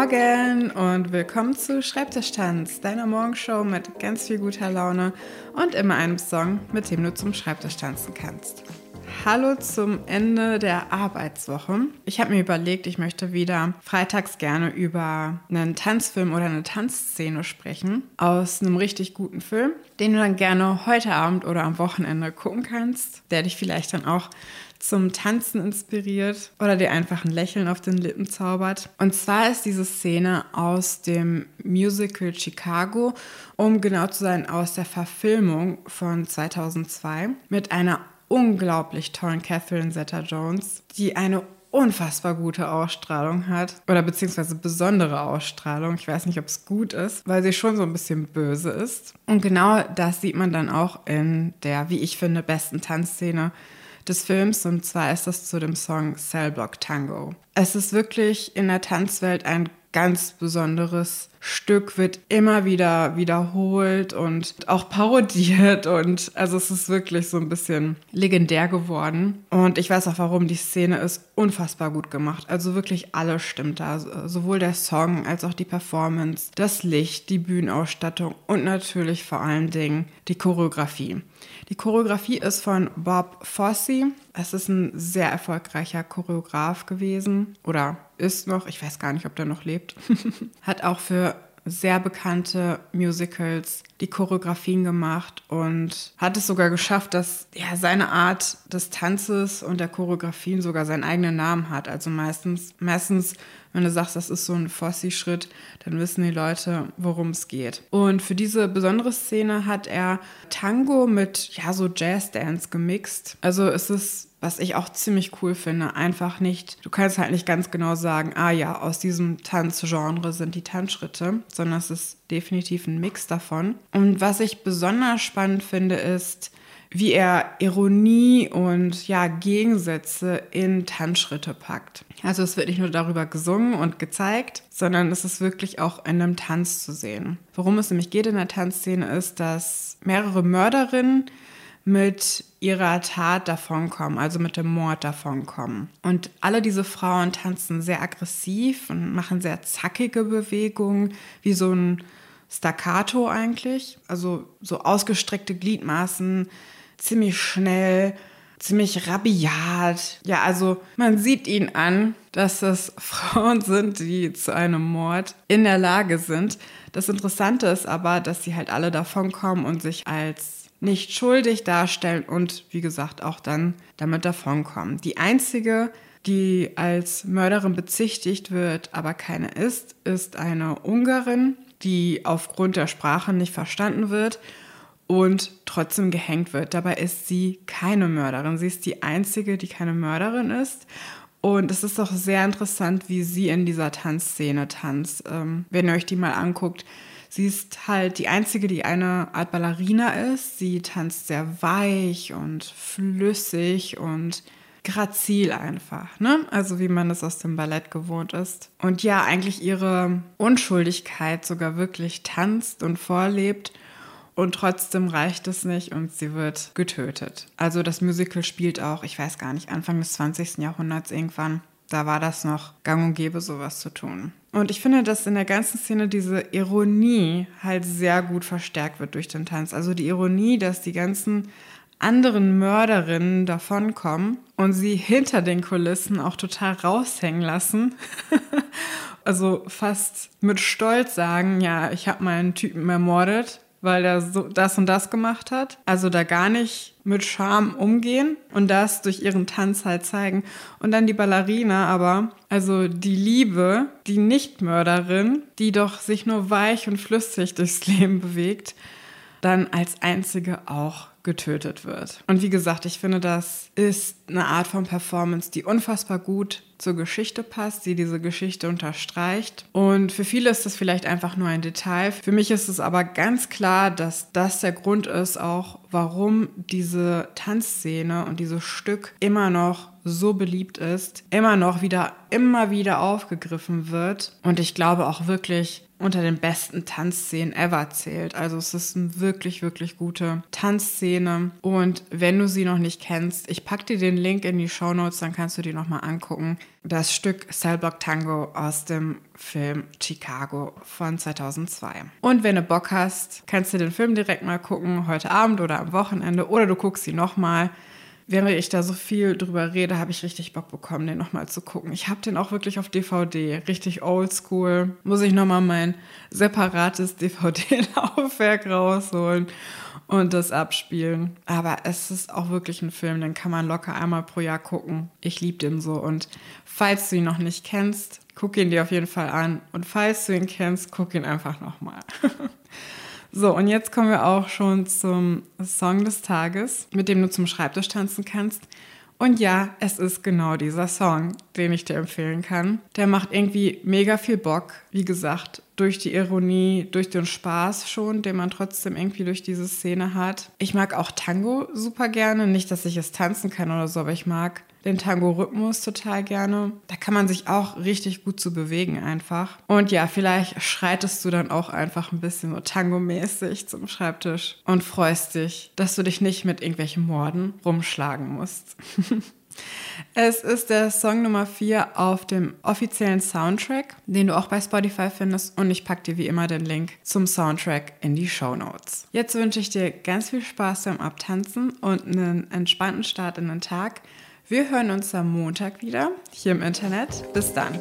Morgen und willkommen zu Schreibtischtanz, deiner Morgenshow mit ganz viel guter Laune und immer einem Song, mit dem du zum Schreibtisch tanzen kannst. Hallo zum Ende der Arbeitswoche. Ich habe mir überlegt, ich möchte wieder freitags gerne über einen Tanzfilm oder eine Tanzszene sprechen aus einem richtig guten Film, den du dann gerne heute Abend oder am Wochenende gucken kannst, der dich vielleicht dann auch zum Tanzen inspiriert oder dir einfach ein Lächeln auf den Lippen zaubert. Und zwar ist diese Szene aus dem Musical Chicago, um genau zu sein, aus der Verfilmung von 2002 mit einer unglaublich tollen Catherine Zeta-Jones, die eine unfassbar gute Ausstrahlung hat oder beziehungsweise besondere Ausstrahlung. Ich weiß nicht, ob es gut ist, weil sie schon so ein bisschen böse ist. Und genau das sieht man dann auch in der, wie ich finde, besten Tanzszene des Films und zwar ist das zu dem Song Cellblock Tango. Es ist wirklich in der Tanzwelt ein ganz besonderes Stück wird immer wieder wiederholt und auch parodiert und also es ist wirklich so ein bisschen legendär geworden und ich weiß auch warum die Szene ist unfassbar gut gemacht. Also wirklich alles stimmt da, sowohl der Song als auch die Performance, das Licht, die Bühnenausstattung und natürlich vor allen Dingen die Choreografie. Die Choreografie ist von Bob Fosse. Es ist ein sehr erfolgreicher Choreograf gewesen oder ist noch, ich weiß gar nicht, ob der noch lebt. Hat auch für sehr bekannte Musicals die Choreografien gemacht und hat es sogar geschafft, dass ja, seine Art des Tanzes und der Choreografien sogar seinen eigenen Namen hat. Also meistens, meistens wenn du sagst, das ist so ein Fossi-Schritt, dann wissen die Leute, worum es geht. Und für diese besondere Szene hat er Tango mit ja so Jazz-Dance gemixt. Also es ist was ich auch ziemlich cool finde, einfach nicht, du kannst halt nicht ganz genau sagen, ah ja, aus diesem Tanzgenre sind die Tanzschritte, sondern es ist definitiv ein Mix davon. Und was ich besonders spannend finde, ist, wie er Ironie und ja, Gegensätze in Tanzschritte packt. Also es wird nicht nur darüber gesungen und gezeigt, sondern es ist wirklich auch in einem Tanz zu sehen. Worum es nämlich geht in der Tanzszene ist, dass mehrere Mörderinnen mit ihrer Tat davonkommen, also mit dem Mord davonkommen. Und alle diese Frauen tanzen sehr aggressiv und machen sehr zackige Bewegungen, wie so ein Staccato eigentlich, also so ausgestreckte Gliedmaßen, ziemlich schnell, ziemlich rabiat. Ja, also man sieht ihnen an, dass es Frauen sind, die zu einem Mord in der Lage sind. Das Interessante ist aber, dass sie halt alle davonkommen und sich als nicht schuldig darstellen und wie gesagt auch dann damit davonkommen. Die einzige, die als Mörderin bezichtigt wird, aber keine ist, ist eine Ungarin, die aufgrund der Sprache nicht verstanden wird und trotzdem gehängt wird. Dabei ist sie keine Mörderin. Sie ist die einzige, die keine Mörderin ist. Und es ist auch sehr interessant, wie sie in dieser Tanzszene tanzt. Ähm, wenn ihr euch die mal anguckt, sie ist halt die einzige, die eine Art Ballerina ist. Sie tanzt sehr weich und flüssig und grazil einfach, ne? Also wie man das aus dem Ballett gewohnt ist. Und ja, eigentlich ihre Unschuldigkeit sogar wirklich tanzt und vorlebt und trotzdem reicht es nicht und sie wird getötet. Also das Musical spielt auch, ich weiß gar nicht, Anfang des 20. Jahrhunderts irgendwann. Da war das noch gang und gäbe, sowas zu tun. Und ich finde, dass in der ganzen Szene diese Ironie halt sehr gut verstärkt wird durch den Tanz. Also die Ironie, dass die ganzen anderen Mörderinnen davonkommen und sie hinter den Kulissen auch total raushängen lassen. also fast mit Stolz sagen, ja, ich habe meinen Typen ermordet weil er so das und das gemacht hat. Also da gar nicht mit Scham umgehen und das durch ihren Tanz halt zeigen. Und dann die Ballerina aber, also die Liebe, die Nichtmörderin, die doch sich nur weich und flüssig durchs Leben bewegt, dann als einzige auch getötet wird. Und wie gesagt, ich finde, das ist eine Art von Performance, die unfassbar gut zur Geschichte passt, die diese Geschichte unterstreicht. Und für viele ist das vielleicht einfach nur ein Detail. Für mich ist es aber ganz klar, dass das der Grund ist, auch warum diese Tanzszene und dieses Stück immer noch so beliebt ist, immer noch wieder, immer wieder aufgegriffen wird. Und ich glaube auch wirklich, unter den besten Tanzszenen ever zählt. Also es ist eine wirklich, wirklich gute Tanzszene. Und wenn du sie noch nicht kennst, ich packe dir den Link in die Show Notes, dann kannst du die nochmal angucken. Das Stück Cellblock Tango aus dem Film Chicago von 2002. Und wenn du Bock hast, kannst du den Film direkt mal gucken, heute Abend oder am Wochenende, oder du guckst sie nochmal während ich da so viel drüber rede, habe ich richtig Bock bekommen, den nochmal zu gucken. Ich habe den auch wirklich auf DVD, richtig oldschool. Muss ich nochmal mein separates DVD-Laufwerk rausholen und das abspielen. Aber es ist auch wirklich ein Film, den kann man locker einmal pro Jahr gucken. Ich liebe den so. Und falls du ihn noch nicht kennst, guck ihn dir auf jeden Fall an. Und falls du ihn kennst, guck ihn einfach nochmal. So, und jetzt kommen wir auch schon zum Song des Tages, mit dem du zum Schreibtisch tanzen kannst. Und ja, es ist genau dieser Song, den ich dir empfehlen kann. Der macht irgendwie mega viel Bock. Wie gesagt, durch die Ironie, durch den Spaß schon, den man trotzdem irgendwie durch diese Szene hat. Ich mag auch Tango super gerne. Nicht, dass ich es tanzen kann oder so, aber ich mag den Tango-Rhythmus total gerne. Da kann man sich auch richtig gut zu bewegen einfach. Und ja, vielleicht schreitest du dann auch einfach ein bisschen so Tango-mäßig zum Schreibtisch und freust dich, dass du dich nicht mit irgendwelchen Morden rumschlagen musst. Es ist der Song Nummer 4 auf dem offiziellen Soundtrack, den du auch bei Spotify findest. Und ich packe dir wie immer den Link zum Soundtrack in die Show Notes. Jetzt wünsche ich dir ganz viel Spaß beim Abtanzen und einen entspannten Start in den Tag. Wir hören uns am Montag wieder hier im Internet. Bis dann.